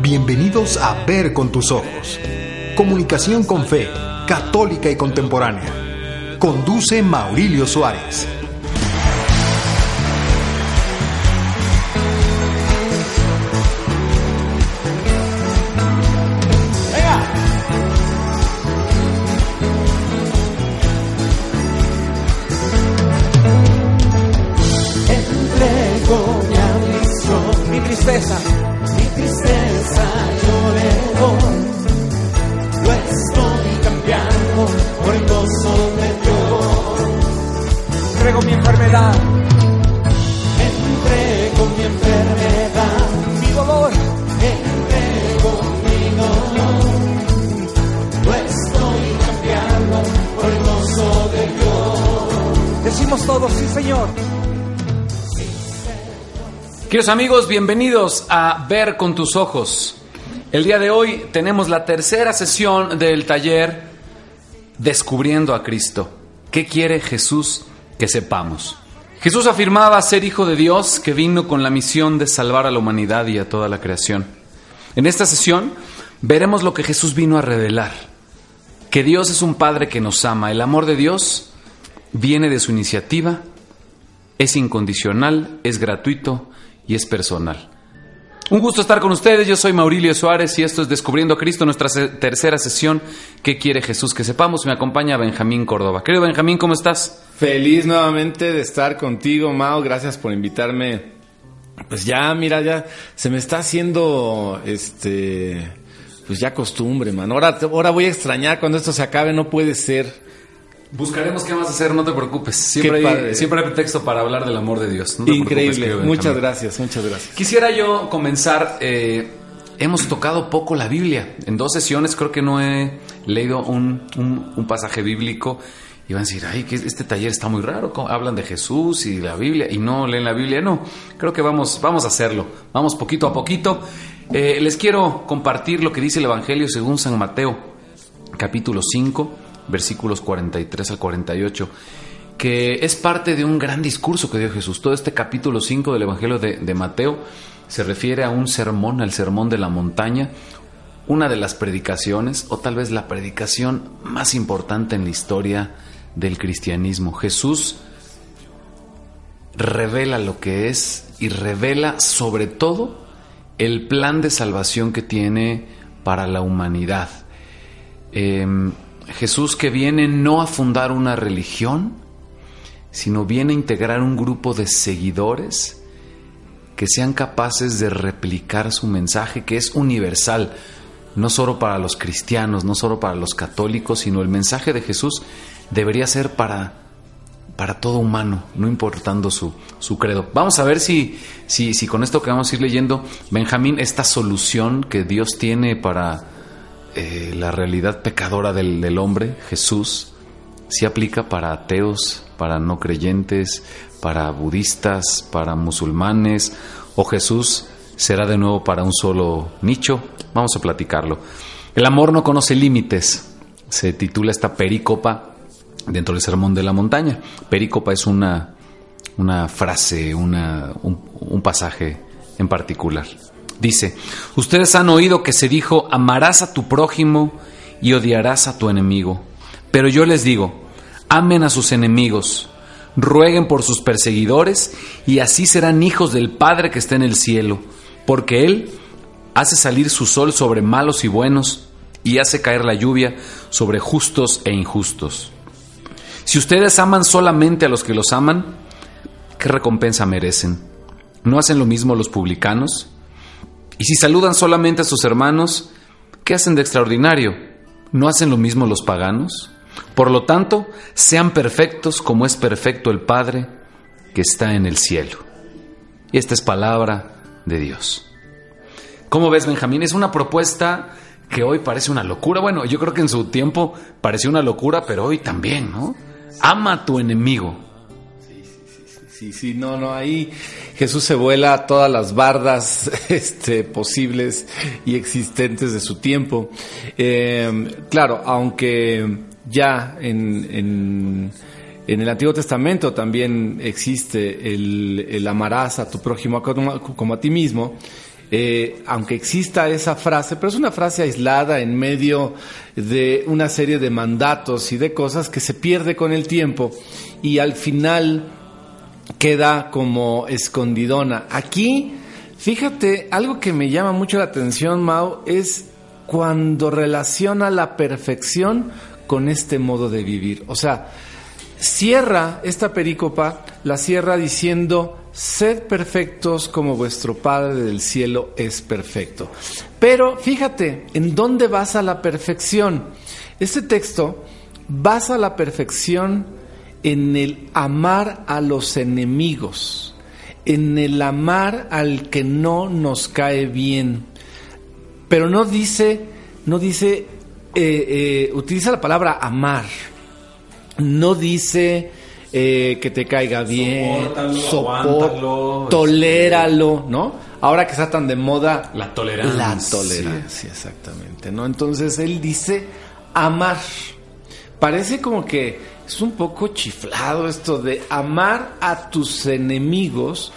Bienvenidos a Ver con tus ojos. Comunicación con fe, católica y contemporánea. Conduce Maurilio Suárez. Amigos, bienvenidos a Ver con tus ojos. El día de hoy tenemos la tercera sesión del taller Descubriendo a Cristo. ¿Qué quiere Jesús que sepamos? Jesús afirmaba ser hijo de Dios que vino con la misión de salvar a la humanidad y a toda la creación. En esta sesión veremos lo que Jesús vino a revelar. Que Dios es un Padre que nos ama. El amor de Dios viene de su iniciativa, es incondicional, es gratuito y es personal. Un gusto estar con ustedes, yo soy Maurilio Suárez y esto es Descubriendo a Cristo, nuestra tercera sesión. ¿Qué quiere Jesús que sepamos? Me acompaña Benjamín Córdoba. Querido Benjamín, ¿cómo estás? Feliz nuevamente de estar contigo, Mao. Gracias por invitarme. Pues ya, mira, ya se me está haciendo, este, pues ya costumbre, man. Ahora, ahora voy a extrañar cuando esto se acabe, no puede ser. Buscaremos qué más hacer, no te preocupes. Siempre, hay, siempre hay pretexto para hablar del amor de Dios. No te preocupes, Increíble. Muchas gracias, muchas gracias. Quisiera yo comenzar. eh, hemos tocado poco la Biblia. En dos sesiones creo que no he leído un, un- un pasaje bíblico. Y van a decir, ay, que este taller está muy raro. ¿cómo Hablan de Jesús y la Biblia y no leen la Biblia. No, creo que vamos, vamos a hacerlo. Vamos poquito a poquito. Eh, les quiero compartir lo que dice el Evangelio según San Mateo, capítulo 5, versículos 43 al 48 que es parte de un gran discurso que dio Jesús. Todo este capítulo 5 del Evangelio de, Mateo se refiere a un sermón, al sermón de la montaña, una de las predicaciones, o tal vez la predicación más importante en la historia del cristianismo. Jesús revela lo que es y revela sobre todo el plan de salvación que tiene para la humanidad. Eh, Jesús que viene no a fundar una religión, sino viene a integrar un grupo de seguidores que sean capaces de replicar su mensaje que es universal, no solo para los cristianos, no solo para los católicos, sino el mensaje de Jesús debería ser para, para todo humano, no importando su, su credo. Vamos a ver si, si, si con esto que vamos a ir leyendo, Benjamín, esta solución que Dios tiene para eh, la realidad pecadora del, hombre, Jesús, si aplica para ateos, para no creyentes, para budistas, para musulmanes, o Jesús será de nuevo para un solo nicho. Vamos a platicarlo. El amor no conoce límites. Se titula esta perícopa dentro del Sermón de la Montaña. Perícopa es una, una frase, una, un, un pasaje en particular. Dice, ustedes han oído que se dijo, amarás a tu prójimo y odiarás a tu enemigo. Pero yo les digo, amen a sus enemigos, rueguen por sus perseguidores y así serán hijos del Padre que está en el cielo, porque Él hace salir su sol sobre malos y buenos y hace caer la lluvia sobre justos e injustos. Si ustedes aman solamente a los que los aman, ¿qué recompensa merecen? ¿No hacen lo mismo los publicanos? Y si saludan solamente a sus hermanos, ¿qué hacen de extraordinario? ¿No hacen lo mismo los paganos? Por lo tanto, sean perfectos como es perfecto el Padre que está en el cielo. Y esta es palabra de Dios. ¿Cómo ves, Benjamín? Es una propuesta que hoy parece una locura. Bueno, yo creo que en su tiempo pareció una locura, pero hoy también, ¿no? Ama a tu enemigo. Sí, sí, no, no, ahí Jesús se vuela a todas las bardas este, posibles y existentes de su tiempo. Eh, claro, aunque ya en, en, el Antiguo Testamento también existe el, el amarás a tu prójimo como, como a ti mismo. Eh, aunque exista esa frase, pero es una frase aislada en medio de una serie de mandatos y de cosas que se pierde con el tiempo y al final queda como escondidona. Aquí, fíjate, algo que me llama mucho la atención, Mau, es cuando relaciona la perfección con este modo de vivir. O sea, cierra esta perícopa, la cierra diciendo, sed perfectos como vuestro Padre del cielo es perfecto. Pero fíjate, ¿en dónde basa la perfección? Este texto basa la perfección en el amar a los enemigos, en el amar al que no nos cae bien. Pero no dice, no dice, eh, eh, utiliza la palabra amar. No dice eh, que te caiga bien, Sopórtalo, toléralo, ¿no? Ahora que está tan de moda La tolerancia. La tolerancia, exactamente, ¿no? Entonces él dice amar. Parece como que es un poco chiflado esto de amar a tus enemigos.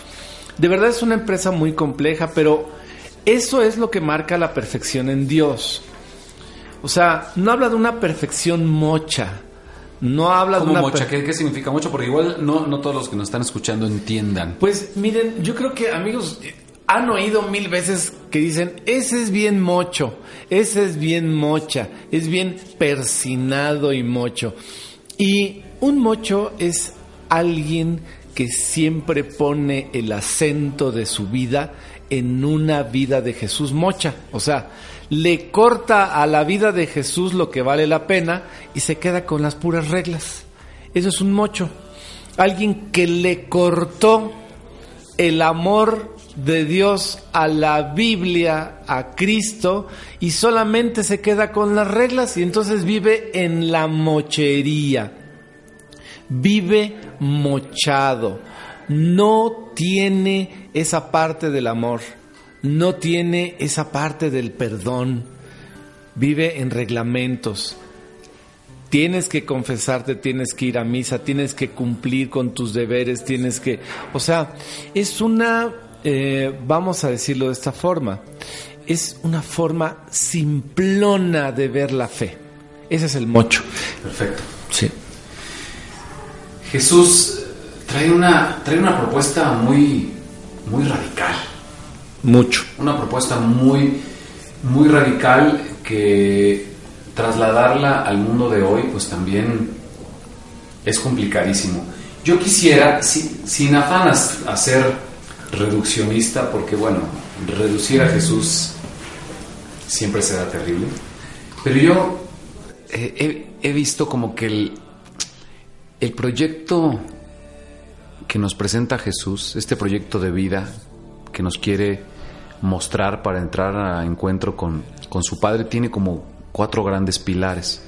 De verdad es una empresa muy compleja, pero eso es lo que marca la perfección en Dios. O sea, no habla de una perfección mocha. No habla de una mocha, ¿qué, qué significa mocha? Porque igual no, no todos los que nos están escuchando entiendan. Pues miren, yo creo que amigos han oído mil veces que dicen, ese es bien mocho, ese es bien mocha, es bien persinado y mocho. Y un mocho es alguien que siempre pone el acento de su vida en una vida de Jesús mocha. O sea, le corta a la vida de Jesús lo que vale la pena y se queda con las puras reglas. Eso es un mocho. Alguien que le cortó el amor de Dios a la Biblia, a Cristo, y solamente se queda con las reglas y entonces vive en la mochería. Vive mochado. No tiene esa parte del amor. No tiene esa parte del perdón. Vive en reglamentos. Tienes que confesarte, tienes que ir a misa, tienes que cumplir con tus deberes, tienes que... O sea, es una, eh, vamos a decirlo de esta forma, es una forma simplona de ver la fe. Ese es el mocho. Perfecto. Sí. Jesús trae una, trae una propuesta muy, muy radical. Mucho. Una propuesta muy, muy radical que trasladarla al mundo de hoy, pues también es complicadísimo. Yo quisiera, si- sin afán a, ser reduccionista, porque bueno, reducir a Jesús siempre será terrible, pero yo eh, he, visto como que el, el proyecto que nos presenta Jesús, este proyecto de vida que nos quiere mostrar para entrar a encuentro con, con su Padre, tiene como cuatro grandes pilares.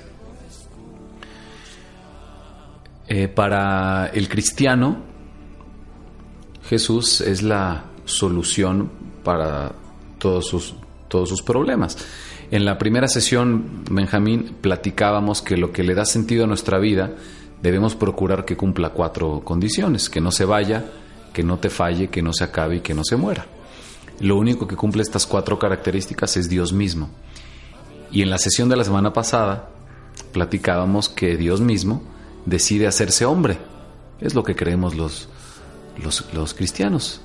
Eh, para el cristiano, Jesús es la solución para todos sus, todos sus problemas. En la primera sesión, Benjamín, platicábamos que lo que le da sentido a nuestra vida debemos procurar que cumpla cuatro condiciones, que no se vaya, que no te falle, que no se acabe y que no se muera. Lo único que cumple estas cuatro características es Dios mismo. Y en la sesión de la semana pasada platicábamos que Dios mismo decide hacerse hombre. Es lo que creemos los, los, los cristianos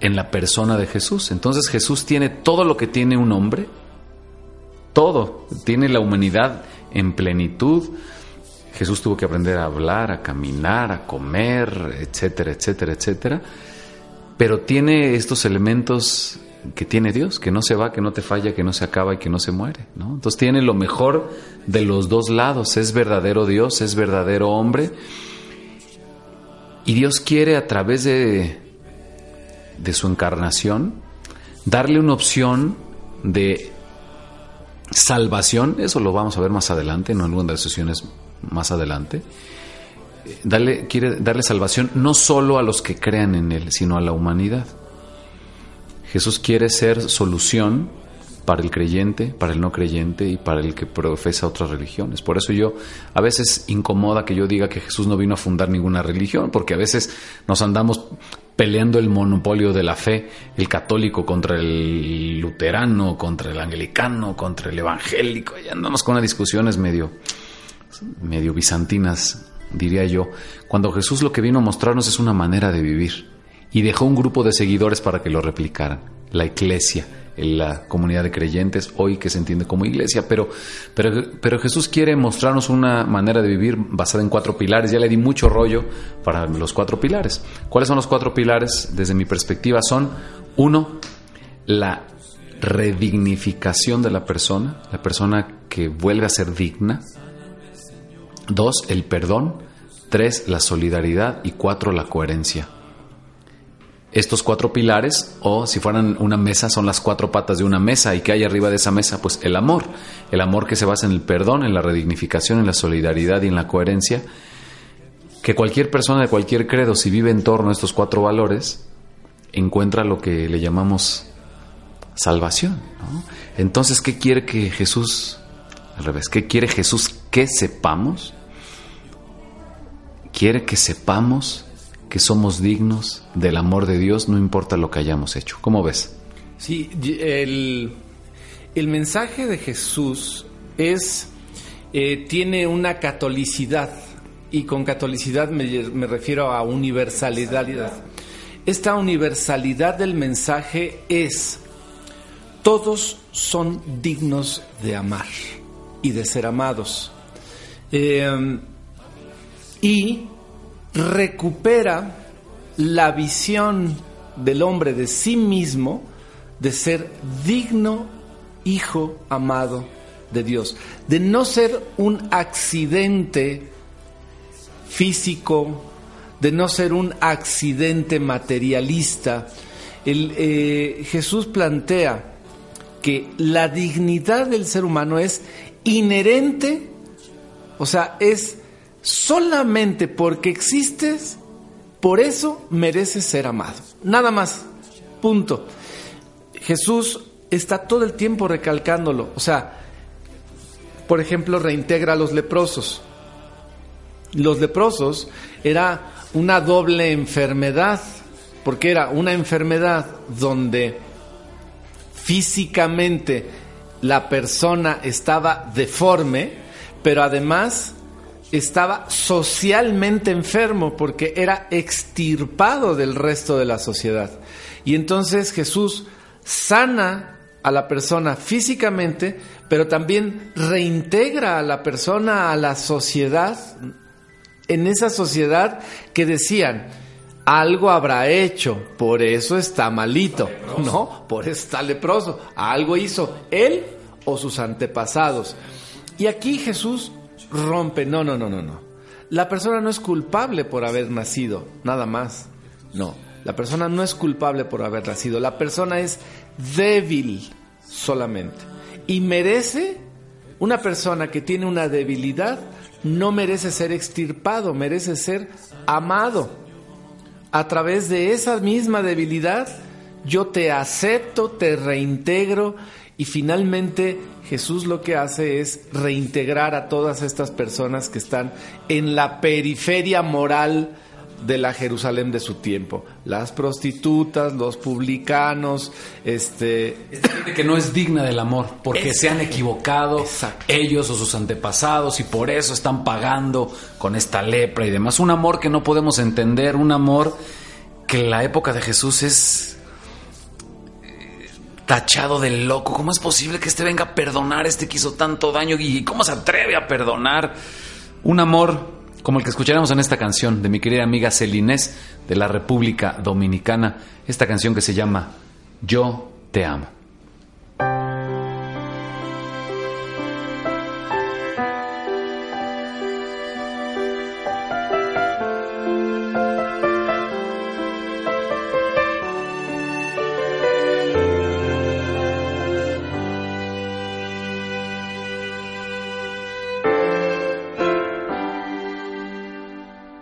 en la persona de Jesús. Entonces Jesús tiene todo lo que tiene un hombre, todo, tiene la humanidad en plenitud. Jesús tuvo que aprender a hablar, a caminar, a comer, etcétera, etcétera, etcétera. Pero tiene estos elementos que tiene Dios, que no se va, que no te falla, que no se acaba y que no se muere. ¿no? Entonces tiene lo mejor de los dos lados. Es verdadero Dios, es verdadero hombre. Y Dios quiere a través de, de su encarnación darle una opción de salvación. Eso lo vamos a ver más adelante, en alguna de las sesiones más adelante. Darle, quiere darle salvación no solo a los que crean en Él, sino a la humanidad. Jesús quiere ser solución para el creyente, para el no creyente y para el que profesa otras religiones. Por eso yo a veces incomoda que yo diga que Jesús no vino a fundar ninguna religión, porque a veces nos andamos peleando el monopolio de la fe, el católico contra el luterano, contra el anglicano, contra el evangélico, y andamos con unas discusiones medio, medio bizantinas, diría yo, cuando Jesús lo que vino a mostrarnos es una manera de vivir y dejó un grupo de seguidores para que lo replicaran, la iglesia, la comunidad de creyentes, hoy que se entiende como iglesia, pero, pero, pero Jesús quiere mostrarnos una manera de vivir basada en cuatro pilares. Ya le di mucho rollo para los cuatro pilares. ¿Cuáles son los cuatro pilares? Desde mi perspectiva son, uno, la redignificación de la persona, la persona que vuelve a ser digna. Dos, el perdón. Tres, la solidaridad. Y cuatro, la coherencia estos cuatro pilares, o si fueran una mesa, son las cuatro patas de una mesa. ¿Y qué hay arriba de esa mesa? Pues el amor. El amor que se basa en el perdón, en la redignificación, en la solidaridad y en la coherencia. Que cualquier persona de cualquier credo, si vive en torno a estos cuatro valores, encuentra lo que le llamamos salvación. Entonces, ¿qué quiere que Jesús, al revés, qué quiere Jesús que sepamos? Quiere que sepamos que somos dignos del amor de Dios, no importa lo que hayamos hecho. ¿Cómo ves? Sí, el, el mensaje de Jesús es, eh, tiene una catolicidad, y con catolicidad me, me refiero a universalidad. Esta universalidad del mensaje es, todos son dignos de amar y de ser amados. Eh, y recupera la visión del hombre de sí mismo de ser digno hijo amado de Dios, de no ser un accidente físico, de no ser un accidente materialista. El, eh, Jesús plantea que la dignidad del ser humano es inherente, o sea, es solamente porque existes, por eso mereces ser amado. Nada más. Punto. Jesús está todo el tiempo recalcándolo. O sea, por ejemplo, reintegra a los leprosos. Los leprosos era una doble enfermedad, porque era una enfermedad donde físicamente la persona estaba deforme, pero además estaba socialmente enfermo porque era extirpado del resto de la sociedad. Y entonces Jesús sana a la persona físicamente, pero también reintegra a la persona a la sociedad, en esa sociedad que decían, algo habrá hecho, por eso está malito, no, por eso está leproso, algo hizo él o sus antepasados. Y aquí Jesús rompe. No, no, no, no, no. La persona no es culpable por haber nacido, nada más. No, la persona no es culpable por haber nacido. La persona es débil solamente. Y merece, una persona que tiene una debilidad, no merece ser extirpado, merece ser amado. A través de esa misma debilidad, yo te acepto, te reintegro y finalmente Jesús lo que hace es reintegrar a todas estas personas que están en la periferia moral de la Jerusalén de su tiempo. Las prostitutas, los publicanos, este... gente que no es digna del amor, porque se han equivocado ellos o sus antepasados y por eso están pagando con esta lepra y demás. Un amor que no podemos entender, un amor que en la época de Jesús es tachado de loco. ¿Cómo es posible que este venga a perdonar este que hizo tanto daño? ¿Y cómo se atreve a perdonar? Un amor como el que escucharemos en esta canción de mi querida amiga Celinés de la República Dominicana. Esta canción que se llama Yo te amo.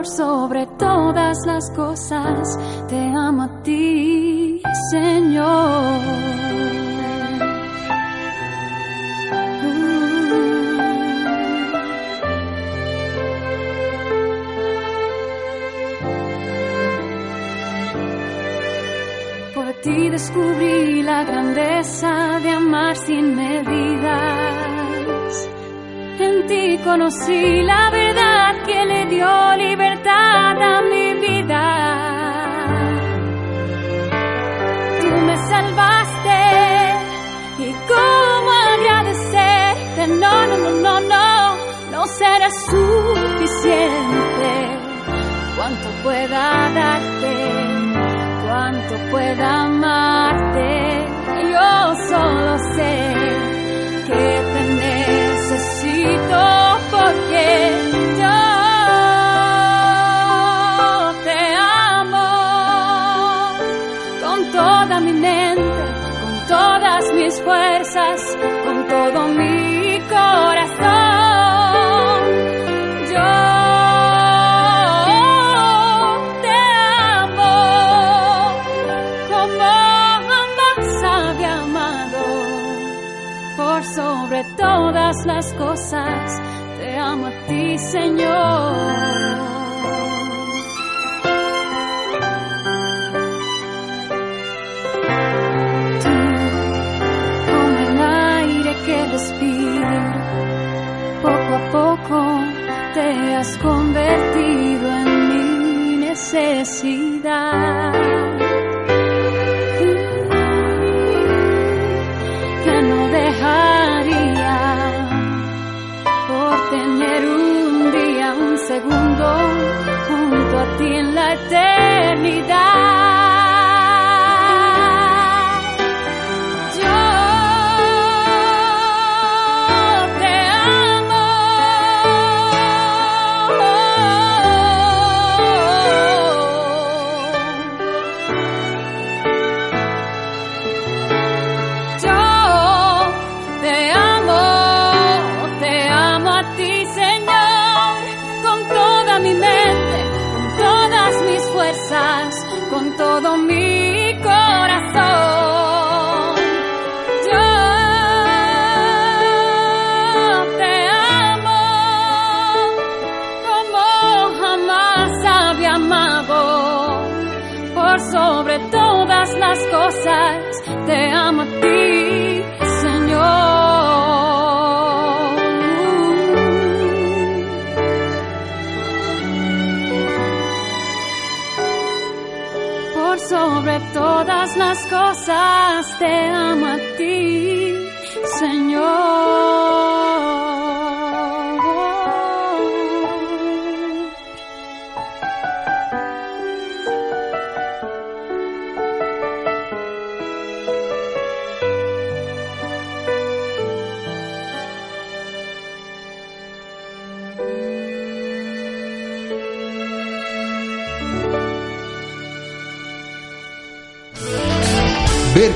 Por sobre todas las cosas te amo a ti, Señor. Por ti descubrí la grandeza de amar sin medidas. En ti conocí la le dio libertad a mi vida. Tú me salvaste y cómo agradecerte. No, no, no, no, no, no será suficiente. Cuanto pueda darte cuánto pueda amarte. Yo solo sé que te necesito porque las cosas, te amo a ti, Señor. Tú, como el aire que respiro, poco a poco te has convertido en mi necesidad.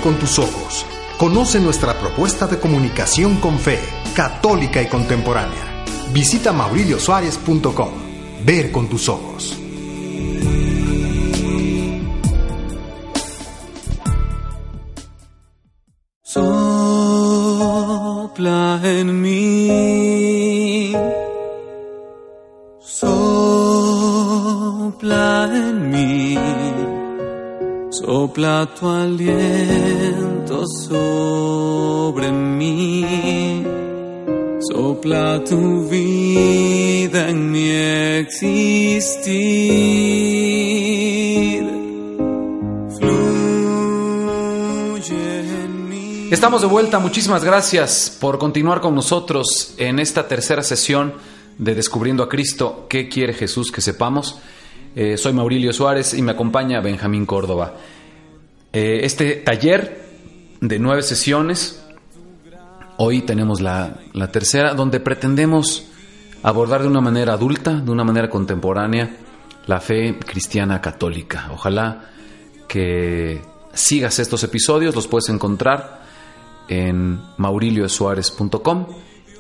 Con tus ojos. Conoce nuestra propuesta de comunicación con fe, católica y contemporánea. Visita mauriliosuárez.com. Ver con tus ojos. Sopla en mí. Sopla tu aliento sobre mí. Sopla tu vida en mi existir. Fluye en mí. Estamos de vuelta, muchísimas gracias por continuar con nosotros en esta tercera sesión de Descubriendo a Cristo. ¿Qué quiere Jesús que sepamos? Eh, soy Maurilio Suárez y me acompaña Benjamín Córdoba. Eh, este taller de nueve sesiones, hoy tenemos la, tercera, donde pretendemos abordar de una manera adulta, de una manera contemporánea, la fe cristiana católica. Ojalá que sigas estos episodios, los puedes encontrar en mauriliosuárez.com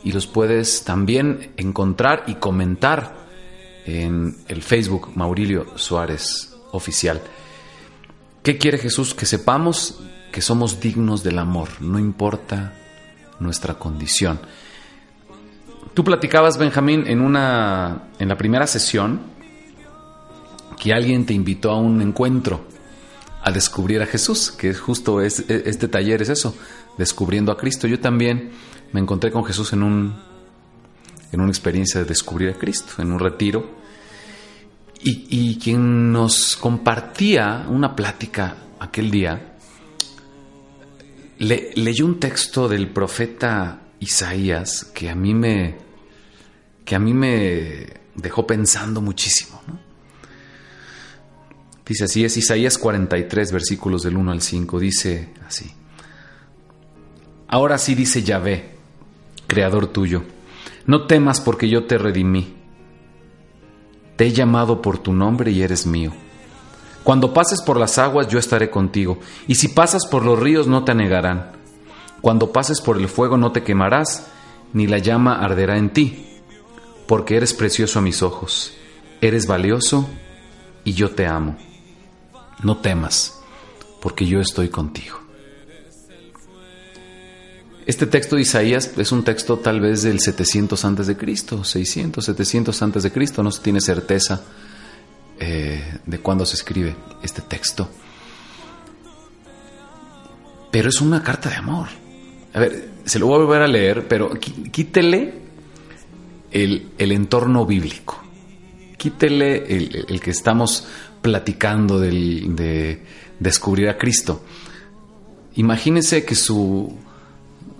y los puedes también encontrar y comentar en el Facebook Maurilio Suárez Oficial. ¿Qué quiere Jesús? Que sepamos que somos dignos del amor, no importa nuestra condición. Tú platicabas, Benjamín, en una en la primera sesión que alguien te invitó a un encuentro a descubrir a Jesús, que justo es, este taller es eso, descubriendo a Cristo. Yo también me encontré con Jesús en un en una experiencia de descubrir a Cristo, en un retiro, y, quien nos compartía una plática aquel día, le, leyó un texto del profeta Isaías que a mí me, que a mí me dejó pensando muchísimo. Dice así, es Isaías 43, versículos del 1 al 5, dice así. Ahora sí dice Yahvé, creador tuyo, no temas porque yo te redimí. Te he llamado por tu nombre y eres mío. Cuando pases por las aguas yo estaré contigo, y si pasas por los ríos no te anegarán. Cuando pases por el fuego no te quemarás, ni la llama arderá en ti, porque eres precioso a mis ojos, eres valioso y yo te amo. No temas, porque yo estoy contigo. Este texto de Isaías es un texto tal vez del 700 antes de Cristo, 600, 700 antes de Cristo, no se tiene certeza eh, de cuándo se escribe este texto. Pero es una carta de amor. A ver, se lo voy a volver a leer, pero quítele el, el entorno bíblico. Quítele el, que estamos platicando del, de descubrir a Cristo. Imagínense que su,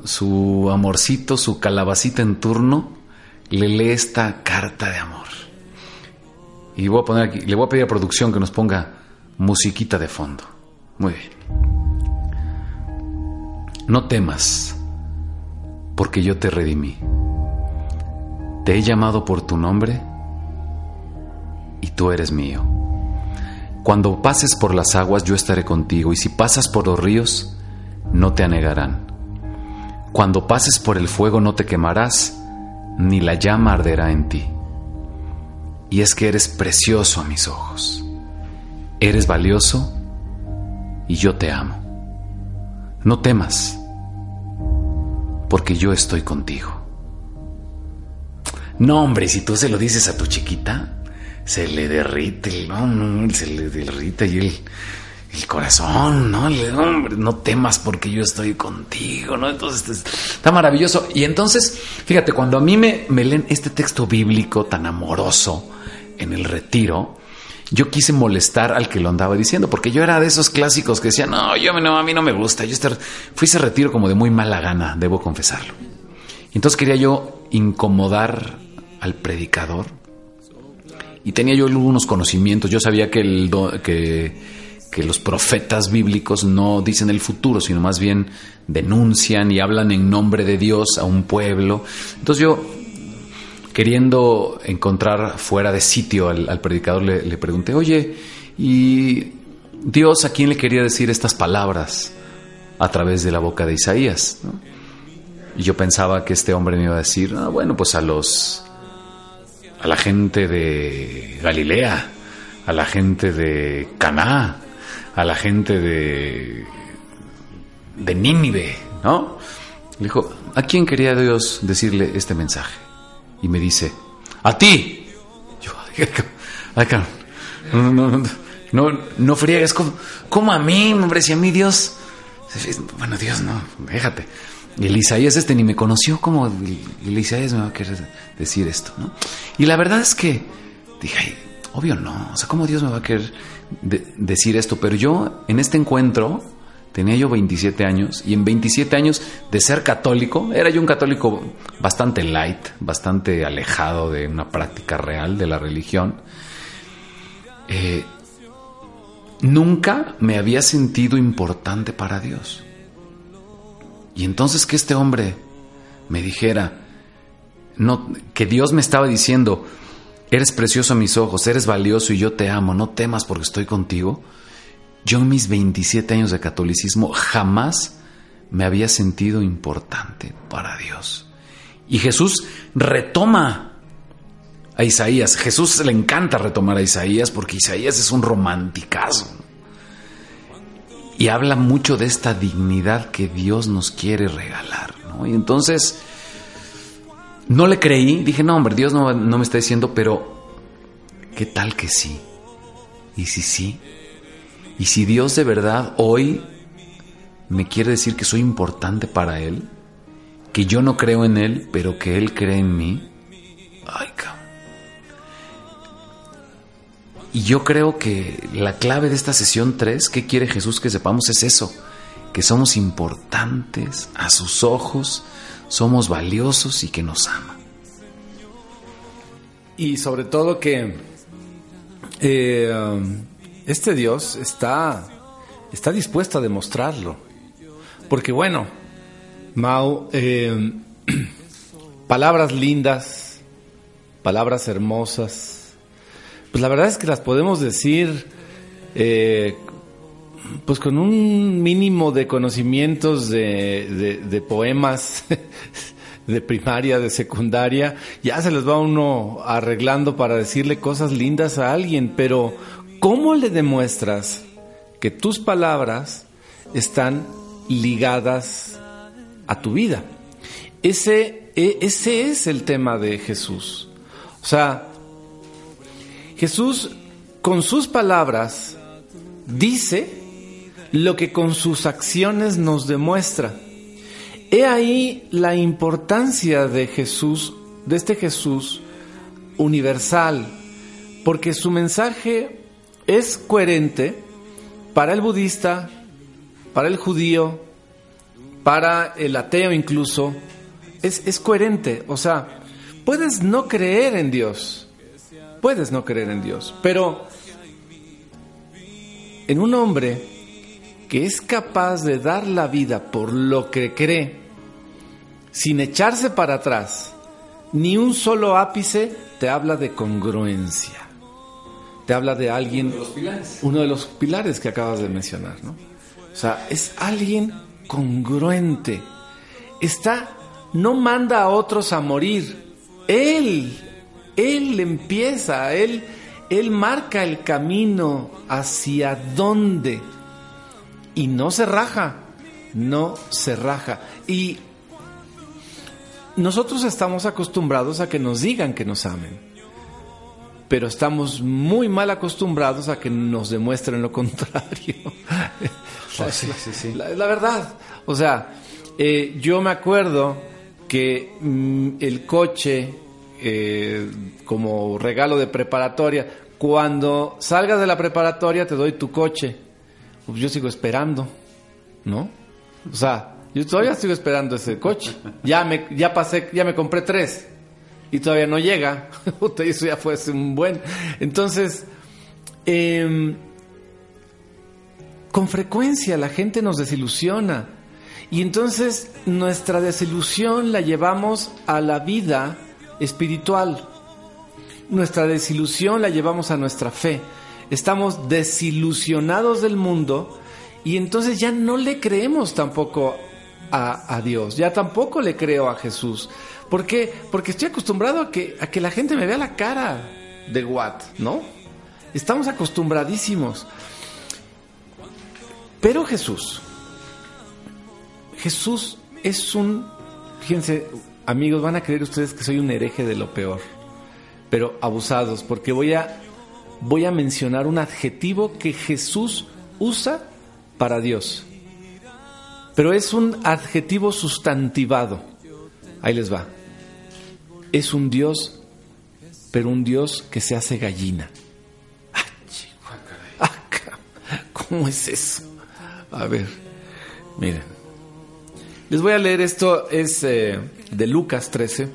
su amorcito, su calabacita en turno, le lee esta carta de amor. Y voy a poner aquí, le voy a pedir a producción que nos ponga musiquita de fondo. Muy bien. No temas, porque yo te redimí. Te he llamado por tu nombre y tú eres mío. Cuando pases por las aguas yo estaré contigo y si pasas por los ríos no te anegarán. Cuando pases por el fuego no te quemarás, ni la llama arderá en ti. Y es que eres precioso a mis ojos. Eres valioso y yo te amo. No temas, porque yo estoy contigo. No, hombre, si tú se lo dices a tu chiquita, se le derrite, no, no, se le derrite y el, el corazón, ¿no? Le, hombre, no temas porque yo estoy contigo, ¿no? Entonces está maravilloso. Y entonces, fíjate, cuando a mí me, leen este texto bíblico tan amoroso en el retiro, yo quise molestar al que lo andaba diciendo, porque yo era de esos clásicos que decían, no, yo no, a mí no me gusta, yo estar, fui ese retiro como de muy mala gana, debo confesarlo. Entonces quería yo incomodar al predicador y tenía yo algunos conocimientos, yo sabía que, el que, que los profetas bíblicos no dicen el futuro, sino más bien denuncian y hablan en nombre de Dios a un pueblo. Entonces yo queriendo encontrar fuera de sitio al, predicador, le, pregunté, oye, ¿y Dios a quién le quería decir estas palabras a través de la boca de Isaías? Y yo pensaba que este hombre me iba a decir, ah, bueno, pues a los, a la gente de Galilea, a la gente de Caná, a la gente de, de Nínive, ¿no? Le dijo, ¿a quién quería Dios decirle este mensaje? y me dice, a ti. Yo, ay, no, no, no, no, friegues, como a mí, hombre, si a mí Dios, bueno, Dios no, déjate. Y el Isaías este ni me conoció como el Isaías me va a querer decir esto, ¿no? Y la verdad es que dije, ay, obvio no, o sea, ¿cómo Dios me va a querer de- decir esto? Pero yo, en este encuentro, tenía yo 27 años, y en 27 años de ser católico, era yo un católico bastante light, bastante alejado de una práctica real de la religión, eh, nunca me había sentido importante para Dios. Y entonces que este hombre me dijera, no, que Dios me estaba diciendo, eres precioso a mis ojos, eres valioso y yo te amo, no temas porque estoy contigo. Yo en mis 27 años de catolicismo jamás me había sentido importante para Dios. Y Jesús retoma a Isaías. Jesús le encanta retomar a Isaías porque Isaías es un romanticazo. Y habla mucho de esta dignidad que Dios nos quiere regalar. Y entonces no le creí. Dije, no, hombre, Dios no, no me está diciendo, pero ¿qué tal que sí? ¿Y si sí? ¿Y si Dios de verdad hoy me quiere decir que soy importante para Él? Que yo no creo en Él, pero que Él cree en mí. Ay, cabrón. Y yo creo que la clave de esta sesión 3, ¿qué quiere Jesús que sepamos? Es eso, que somos importantes a sus ojos, somos valiosos y que nos ama. Y sobre todo que eh, um, este Dios está, está dispuesto a demostrarlo. Porque bueno, Mau, eh, palabras lindas, palabras hermosas, pues la verdad es que las podemos decir eh, pues con un mínimo de conocimientos de, de- poemas de primaria, de secundaria, ya se les va uno arreglando para decirle cosas lindas a alguien, pero ¿cómo le demuestras que tus palabras están ligadas a tu vida? Ese, e- ese es el tema de Jesús. O sea, Jesús con sus palabras dice lo que con sus acciones nos demuestra. He ahí la importancia de Jesús, de este Jesús universal, porque su mensaje es coherente para el budista, para el judío, para el ateo incluso. Es, es coherente, o sea, puedes no creer en Dios, puedes no creer en Dios, pero en un hombre que es capaz de dar la vida por lo que cree, sin echarse para atrás, ni un solo ápice, te habla de congruencia. Te habla de alguien, uno de los pilares que acabas de mencionar, ¿no? O sea, es alguien congruente. Está, no manda a otros a morir. Él, él empieza, él, él marca el camino hacia dónde y no se raja, no se raja. Y nosotros estamos acostumbrados a que nos digan que nos amen, pero estamos muy mal acostumbrados a que nos demuestren lo contrario. la, la- la verdad, o sea, eh, yo me acuerdo que mm, el coche, eh, como regalo de preparatoria, cuando salgas de la preparatoria te doy tu coche. Pues yo sigo esperando, ¿no? O sea, yo todavía sigo esperando ese coche. Ya me, ya pasé, ya me compré tres y todavía no llega. Eso ya fue un buen. Entonces, em, con frecuencia la gente nos desilusiona y entonces nuestra desilusión la llevamos a la vida espiritual. Nuestra desilusión la llevamos a nuestra fe. Estamos desilusionados del mundo y entonces ya no le creemos tampoco a, a Dios, ya tampoco le creo a Jesús. ¿Por qué? Porque estoy acostumbrado a que, a que la gente me vea la cara de what, ¿no? Estamos acostumbradísimos. Pero Jesús, Jesús es un, fíjense, amigos, van a creer ustedes que soy un hereje de lo peor, pero abusados, porque voy a, voy a mencionar un adjetivo que Jesús usa para Dios. Pero es un adjetivo sustantivado. Ahí les va. Es un Dios, pero un Dios que se hace gallina. ¿Cómo es eso? A ver, miren. Les voy a leer esto, es eh, de Lucas 13,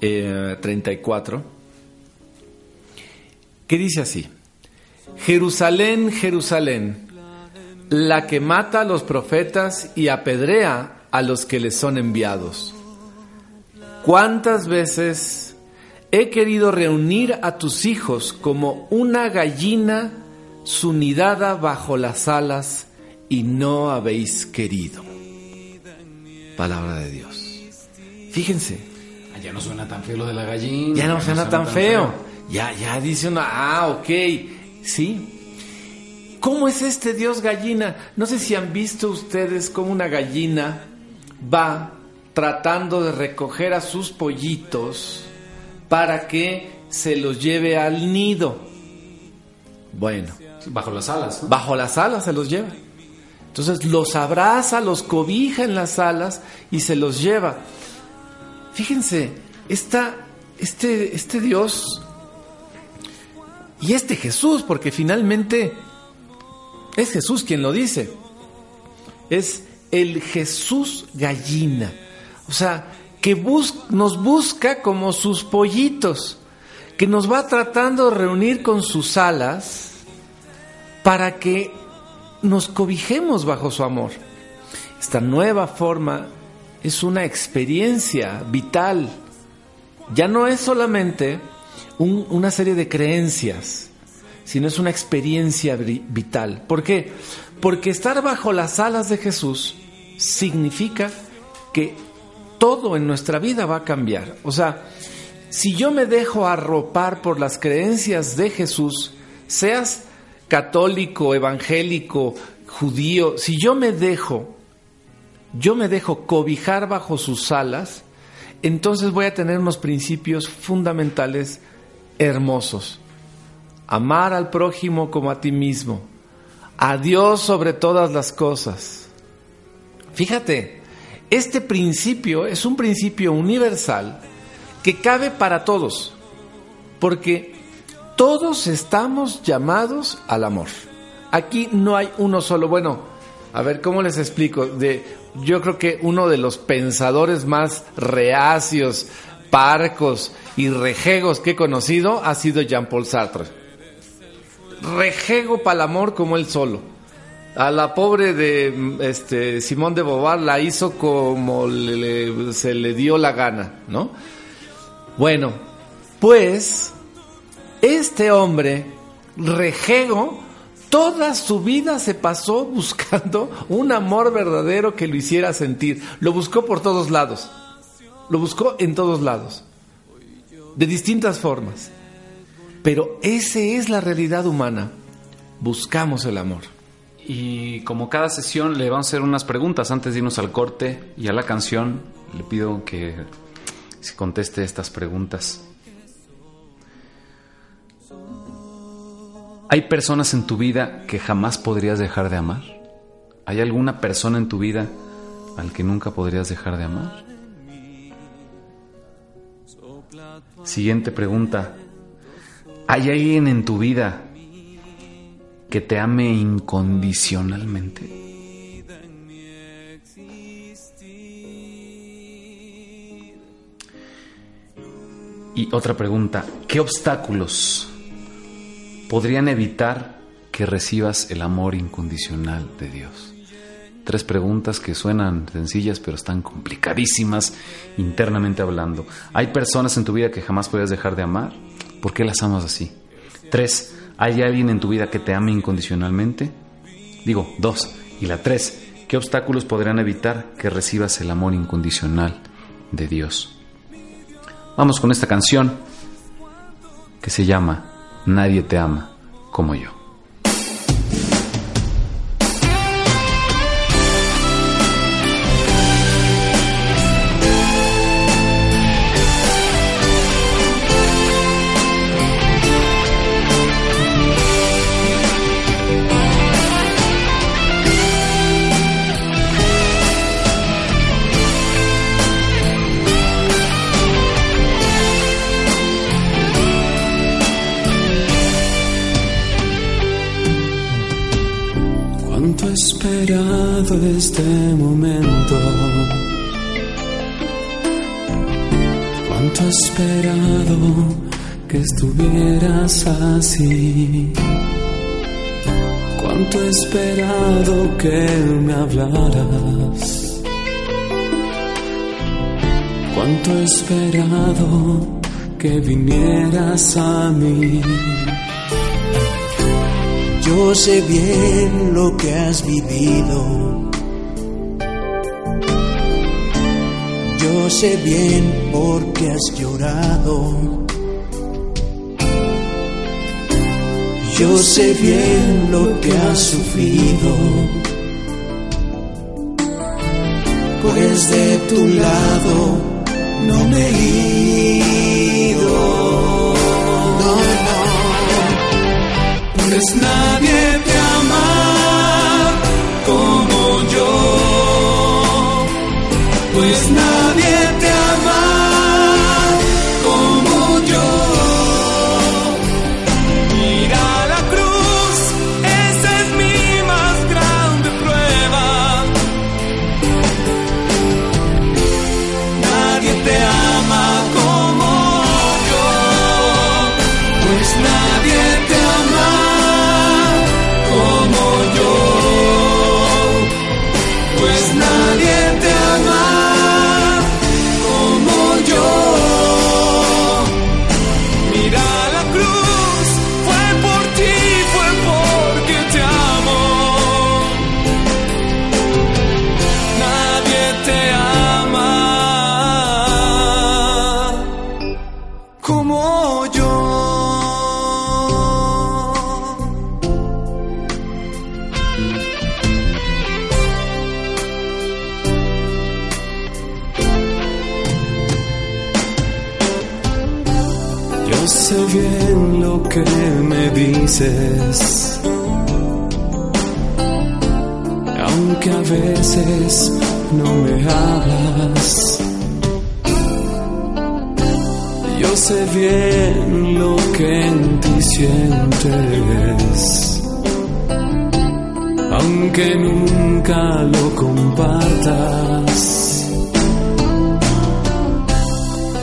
eh, 34, que dice así, Jerusalén, Jerusalén, la que mata a los profetas y apedrea a los que les son enviados. ¿Cuántas veces he querido reunir a tus hijos como una gallina su nidada bajo las alas y no habéis querido? Palabra de Dios. Fíjense, Ya no suena tan feo lo de la gallina. ya no suena tan feo. Ya, ya dice uno, ah, ok, sí. ¿Cómo es este Dios gallina? No sé si han visto ustedes cómo una gallina va tratando de recoger a sus pollitos para que se los lleve al nido. Bueno, Bajo las alas. ¿no? bajo las alas se los lleva. Entonces los abraza, los cobija en las alas y se los lleva. Fíjense, esta, este, este Dios y este Jesús, porque finalmente es Jesús quien lo dice, es el Jesús gallina. O sea, que nos busca como sus pollitos, que nos va tratando de reunir con sus alas para que nos cobijemos bajo su amor. Esta nueva forma es una experiencia vital. Ya no es solamente un- una serie de creencias, sino es una experiencia vital. ¿Por qué? Porque estar bajo las alas de Jesús significa que todo en nuestra vida va a cambiar. O sea, si yo me dejo arropar por las creencias de Jesús, seas católico, evangélico, judío, si yo me dejo, yo me dejo cobijar bajo sus alas, entonces voy a tener unos principios fundamentales hermosos. Amar al prójimo como a ti mismo. A Dios sobre todas las cosas. Fíjate, este principio es un principio universal que cabe para todos, porque todos estamos llamados al amor. Aquí no hay uno solo. Bueno, a ver, ¿cómo les explico? De, yo creo que uno de los pensadores más reacios, parcos y rejegos que he conocido ha sido Jean-Paul Sartre. Rejego para el amor como él solo. A la pobre de este, Simón de Beauvoir la hizo como le- se le dio la gana, ¿no? Bueno, pues este hombre, rejego, toda su vida se pasó buscando un amor verdadero que lo hiciera sentir. Lo buscó por todos lados. Lo buscó en todos lados. De distintas formas. Pero esa es la realidad humana. Buscamos el amor. Y como cada sesión le vamos a hacer unas preguntas antes de irnos al corte y a la canción. Le pido que se conteste estas preguntas. ¿Hay personas en tu vida que jamás podrías dejar de amar? ¿Hay alguna persona en tu vida al que nunca podrías dejar de amar? Siguiente pregunta. ¿Hay alguien en tu vida que te ame incondicionalmente? Y otra pregunta, ¿qué obstáculos podrían evitar que recibas el amor incondicional de Dios? Tres preguntas que suenan sencillas pero están complicadísimas internamente hablando. ¿Hay personas en tu vida que jamás podrías dejar de amar? ¿Por qué las amas así? Tres, ¿hay alguien en tu vida que te ame incondicionalmente? Digo, dos. Y la tres, ¿qué obstáculos podrían evitar que recibas el amor incondicional de Dios? Vamos con esta canción que se llama Nadie te ama como yo. Esperado este momento. Cuánto he esperado que estuvieras así. Cuánto he esperado que me hablaras. Cuánto he esperado que vinieras a mí. Yo sé bien lo que has vivido. Yo sé bien por qué has llorado. Yo sé bien lo que has sufrido. Pues de tu lado no me he ido. Pues nadie te ama como yo. Pues nadie aunque a veces no me hablas. Yo sé bien lo que en ti sientes, aunque nunca lo compartas.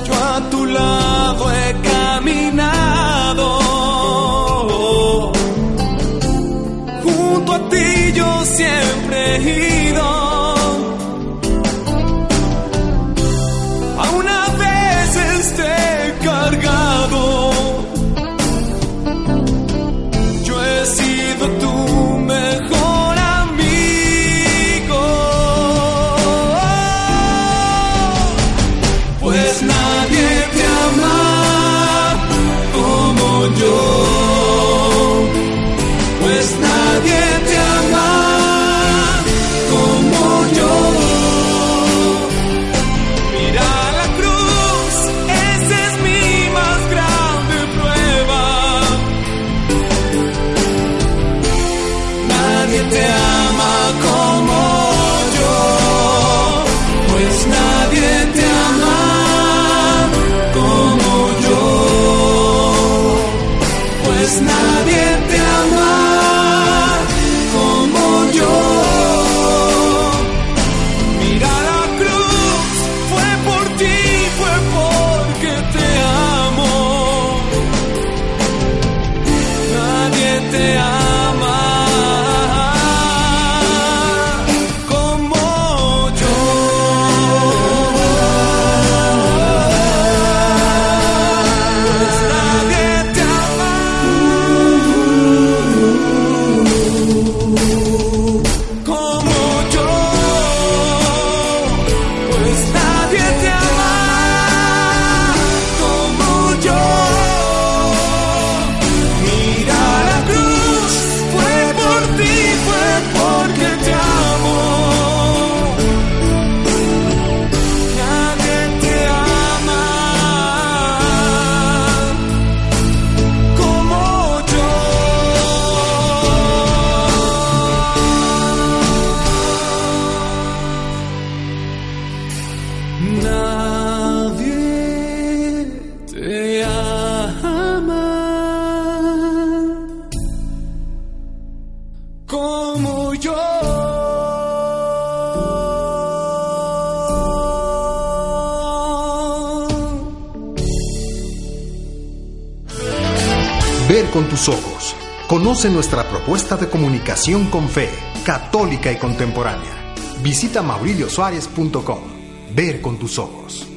Yo a tu lado con tus ojos. Conoce nuestra propuesta de comunicación con fe, católica y contemporánea. Visita mauriliosuárez.com. Ver con tus ojos.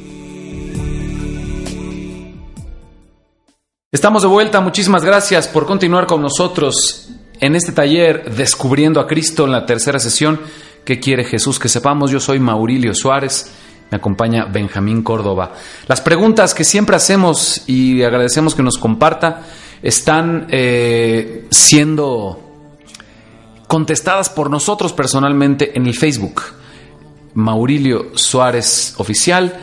Estamos de vuelta, muchísimas gracias por continuar con nosotros en este taller Descubriendo a Cristo en la tercera sesión. ¿Qué quiere Jesús que sepamos? Yo soy Maurilio Suárez, me acompaña Benjamín Córdoba. Las preguntas que siempre hacemos y agradecemos que nos comparta están eh, siendo contestadas por nosotros personalmente en el Facebook. Maurilio Suárez Oficial.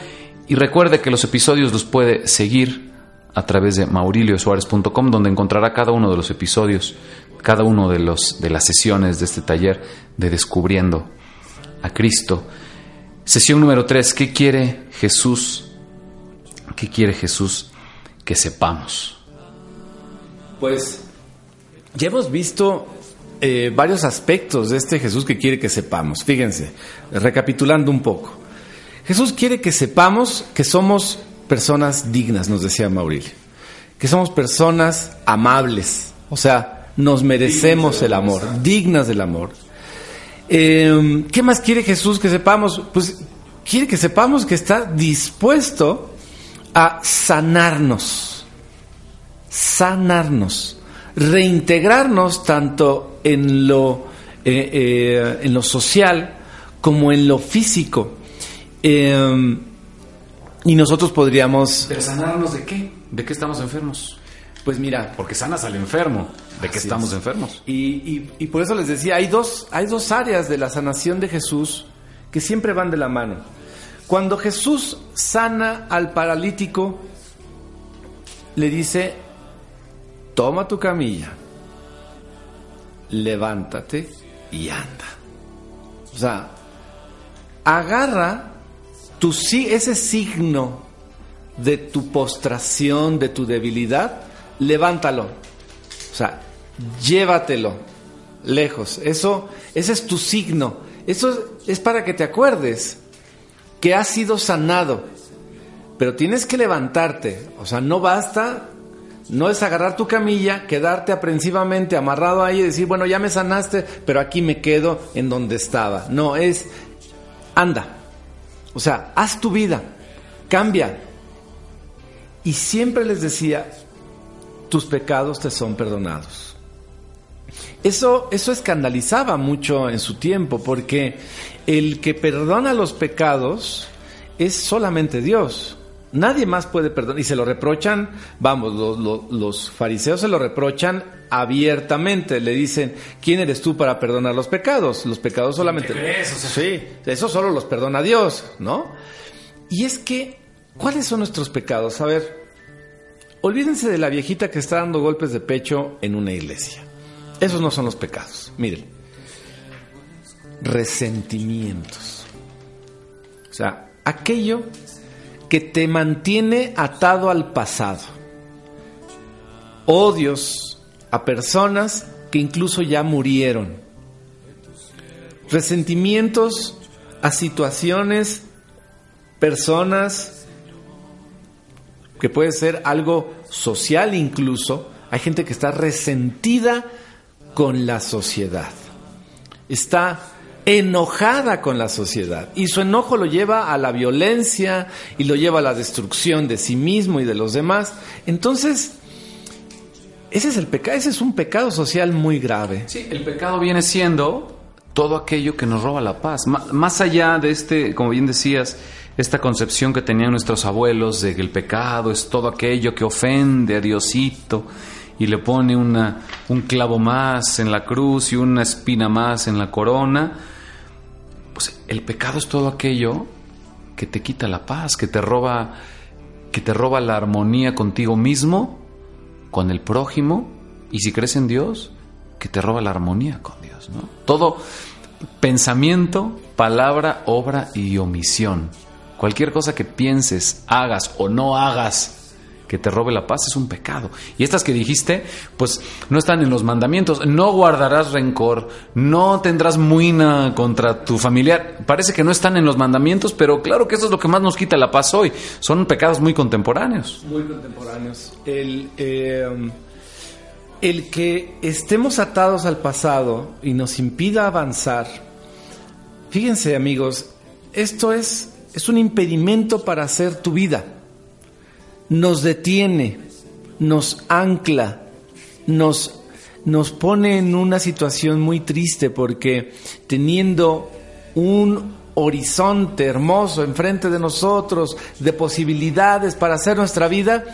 Y recuerde que los episodios los puede seguir a través de mauriliosuárez.com, donde encontrará cada uno de los episodios, cada uno de, los, de las sesiones de este taller de Descubriendo a Cristo. Sesión número 3. ¿Qué quiere Jesús? ¿Qué quiere Jesús que sepamos? Pues ya hemos visto eh, varios aspectos de este Jesús que quiere que sepamos. Fíjense, recapitulando un poco. Jesús quiere que sepamos que somos personas dignas, nos decía Maurilio. Que somos personas amables. O sea, nos merecemos el amor, dignas del amor. Eh, ¿Qué más quiere Jesús que sepamos? Pues quiere que sepamos que está dispuesto a sanarnos. Sanarnos. Reintegrarnos tanto en lo, eh, eh, en lo social como en lo físico. Eh, y nosotros podríamos... ¿Pero sanarnos de qué? ¿De qué estamos enfermos? Pues mira, Porque sanas al enfermo. ¿De qué estamos es. enfermos? Y, y- y por eso les decía, hay dos, hay dos áreas de la sanación de Jesús que siempre van de la mano. Cuando Jesús sana al paralítico, le dice, toma tu camilla, levántate y anda. O sea, agarra tu, ese signo de tu postración, de tu debilidad, levántalo. O sea, llévatelo lejos. Eso, ese es tu signo. Eso es, es para que te acuerdes que has sido sanado. Pero tienes que levantarte. O sea, no basta, no es agarrar tu camilla, quedarte aprensivamente amarrado ahí y decir, bueno, ya me sanaste, pero aquí me quedo en donde estaba. No, es, anda. O sea, haz tu vida, cambia. Y siempre les decía, tus pecados te son perdonados. Eso, eso escandalizaba mucho en su tiempo, porque el que perdona los pecados es solamente Dios. Nadie más puede perdonar. Y se lo reprochan, vamos, lo- lo- los fariseos se lo reprochan abiertamente. Le dicen, ¿quién eres tú para perdonar los pecados? Los pecados solamente... Sí, eso solo los perdona Dios, ¿no? Y es que, ¿cuáles son nuestros pecados? A ver, olvídense de la viejita que está dando golpes de pecho en una iglesia. Esos no son los pecados. Miren, resentimientos. O sea, aquello que te mantiene atado al pasado. Odios a personas que incluso ya murieron. Resentimientos a situaciones, personas, que puede ser algo social incluso. Hay gente que está resentida con la sociedad. Está enojada con la sociedad y su enojo lo lleva a la violencia y lo lleva a la destrucción de sí mismo y de los demás. Entonces, ese es el pecado, ese es un pecado social muy grave. Sí, el pecado viene siendo todo aquello que nos roba la paz. Más allá de este, como bien decías, esta concepción que tenían nuestros abuelos de que el pecado es todo aquello que ofende a Diosito y le pone una, un clavo más en la cruz y una espina más en la corona. Pues el pecado es todo aquello que te quita la paz, que te roba, que te roba la armonía contigo mismo, con el prójimo, y si crees en Dios, que te roba la armonía con Dios. Todo pensamiento, palabra, obra y omisión. Cualquier cosa que pienses, hagas o no hagas que te robe la paz es un pecado. Y estas que dijiste, pues no están en los mandamientos. No guardarás rencor, no tendrás muina contra tu familiar. Parece que no están en los mandamientos, pero claro que eso es lo que más nos quita la paz hoy. Son pecados muy contemporáneos. Muy contemporáneos. El, eh, el que estemos atados al pasado y nos impida avanzar, fíjense amigos, esto es, es un impedimento para hacer tu vida. Nos detiene, nos ancla, nos, nos pone en una situación muy triste porque teniendo un horizonte hermoso enfrente de nosotros, de posibilidades para hacer nuestra vida,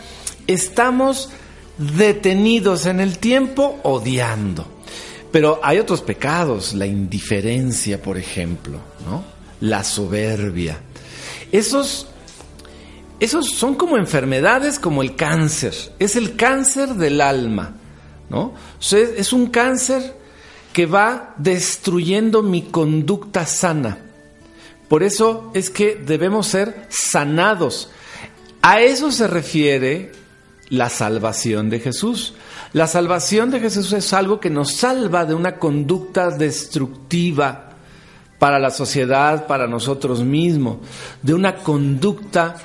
estamos detenidos en el tiempo odiando. Pero hay otros pecados, la indiferencia, por ejemplo, ¿no? La soberbia. Esos, esos son como enfermedades como el cáncer. Es el cáncer del alma, ¿no? es un cáncer que va destruyendo mi conducta sana. Por eso es que debemos ser sanados. A eso se refiere la salvación de Jesús. La salvación de Jesús es algo que nos salva de una conducta destructiva para la sociedad, para nosotros mismos, de una conducta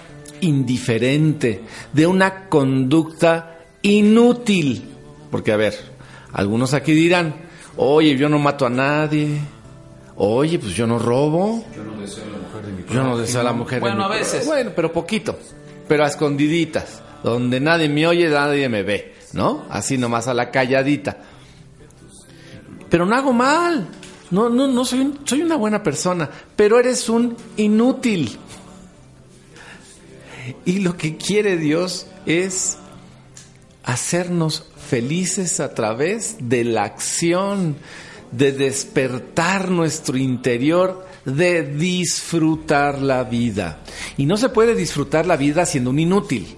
indiferente, de una conducta inútil. Porque, a ver, algunos aquí dirán, oye, yo no mato a nadie, oye, pues yo no robo. Yo no deseo a la mujer de mi Yo no deseo a la mujer bueno, a veces. Bueno, pero poquito, pero a escondiditas donde nadie me oye, nadie me ve, ¿no? Así nomás a la calladita. Pero no hago mal. No, no, no soy, soy una buena persona, pero eres un inútil. Y lo que quiere Dios es hacernos felices a través de la acción, de despertar nuestro interior, de disfrutar la vida. Y no se puede disfrutar la vida siendo un inútil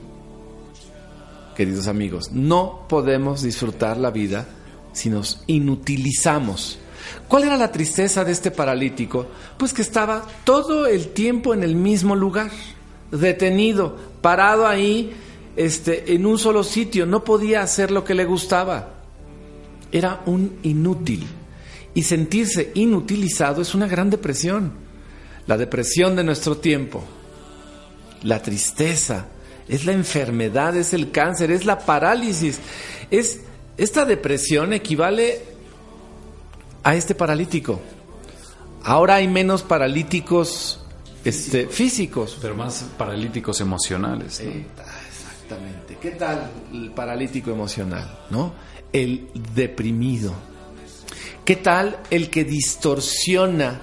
queridos amigos. No podemos disfrutar la vida si nos inutilizamos. ¿Cuál era la tristeza de este paralítico? Pues que estaba todo el tiempo en el mismo lugar, detenido, parado ahí, este, en un solo sitio, no podía hacer lo que le gustaba. Era un inútil. Y sentirse inutilizado es una gran depresión. La depresión de nuestro tiempo, la tristeza, es la enfermedad, es el cáncer, es la parálisis. Es, esta depresión equivale a este paralítico. Ahora hay menos paralíticos este, físicos. Pero más paralíticos emocionales. exactamente. ¿Qué tal el paralítico emocional? ¿No? El deprimido. ¿Qué tal el que distorsiona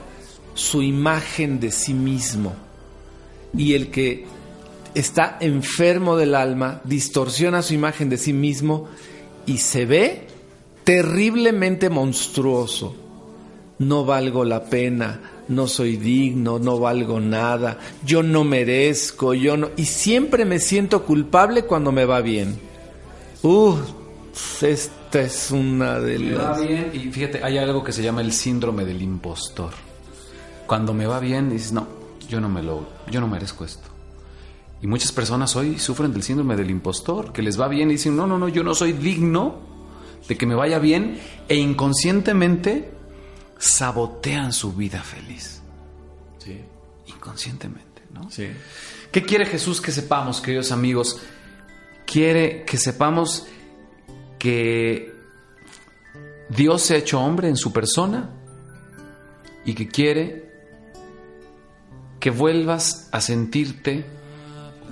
su imagen de sí mismo? Y el que está enfermo del alma, distorsiona su imagen de sí mismo y se ve terriblemente monstruoso. No valgo la pena, no soy digno, no valgo nada, yo no merezco, yo no... Y siempre me siento culpable cuando me va bien. Uh, esta es una de las... Me va bien y fíjate, hay algo que se llama el síndrome del impostor. Cuando me va bien dices, no, yo no me lo... yo no merezco esto. Y muchas personas hoy sufren del síndrome del impostor, que les va bien y dicen, no, no, no, yo no soy digno de que me vaya bien e inconscientemente sabotean su vida feliz. Sí. Inconscientemente, ¿no? Sí. ¿Qué quiere Jesús que sepamos, queridos amigos? Quiere que sepamos que Dios se ha hecho hombre en su persona y que quiere que vuelvas a sentirte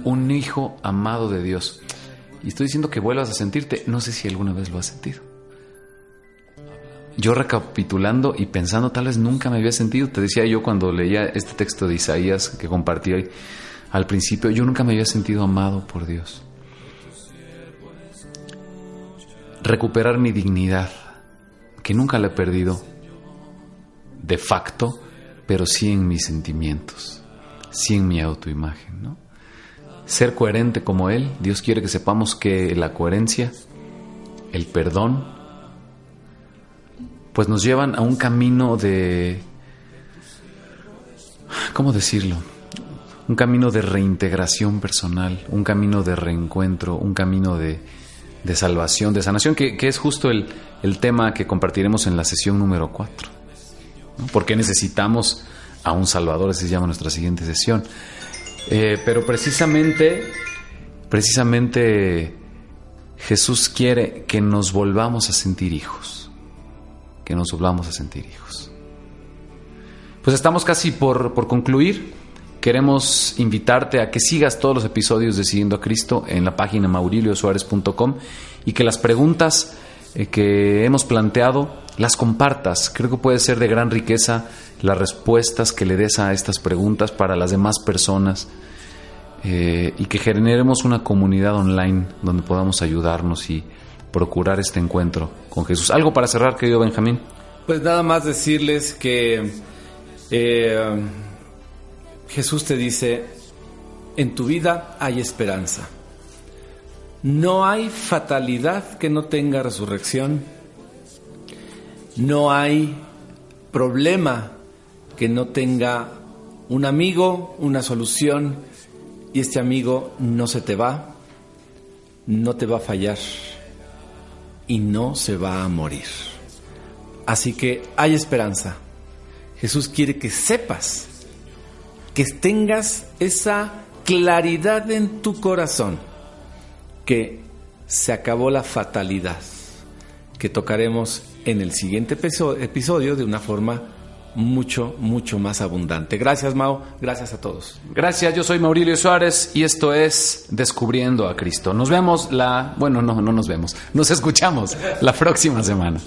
un hijo amado de Dios. Y estoy diciendo que vuelvas a sentirte, no sé si alguna vez lo has sentido. Yo recapitulando y pensando, tal vez nunca me había sentido, te decía yo cuando leía este texto de Isaías que compartí hoy, al principio, yo nunca me había sentido amado por Dios. Recuperar mi dignidad, que nunca la he perdido de facto, pero sí en mis sentimientos, sí en mi autoimagen, ¿no? ser coherente como Él. Dios quiere que sepamos que la coherencia, el perdón, pues nos llevan a un camino de, ¿cómo decirlo? Un camino de reintegración personal, un camino de reencuentro, un camino de, salvación, de sanación, que, es justo el, tema que compartiremos en la sesión número 4. ¿Por qué necesitamos a un Salvador? Así se llama nuestra siguiente sesión. Eh, pero precisamente, precisamente Jesús quiere que nos volvamos a sentir hijos, que nos volvamos a sentir hijos. Pues estamos casi por, por concluir. Queremos invitarte a que sigas todos los episodios de Siguiendo a Cristo en la página mauriliosuárez.com y que las preguntas eh, que hemos planteado las compartas. Creo que puede ser de gran riqueza las respuestas que le des a estas preguntas para las demás personas eh, y que generemos una comunidad online donde podamos ayudarnos y procurar este encuentro con Jesús. ¿Algo para cerrar, querido Benjamín? Pues nada más decirles que eh, Jesús te dice, en tu vida hay esperanza. No hay fatalidad que no tenga resurrección. No hay problema que no tenga un amigo, una solución, y este amigo no se te va, no te va a fallar y no se va a morir. Así que hay esperanza. Jesús quiere que sepas, que tengas esa claridad en tu corazón, que se acabó la fatalidad, que tocaremos en el siguiente episodio de una forma mucho, mucho más abundante. Gracias, Mao. Gracias a todos. Gracias, yo soy Maurilio Suárez y esto es Descubriendo a Cristo. Nos vemos la... Bueno, no, no nos vemos. Nos escuchamos la próxima semana.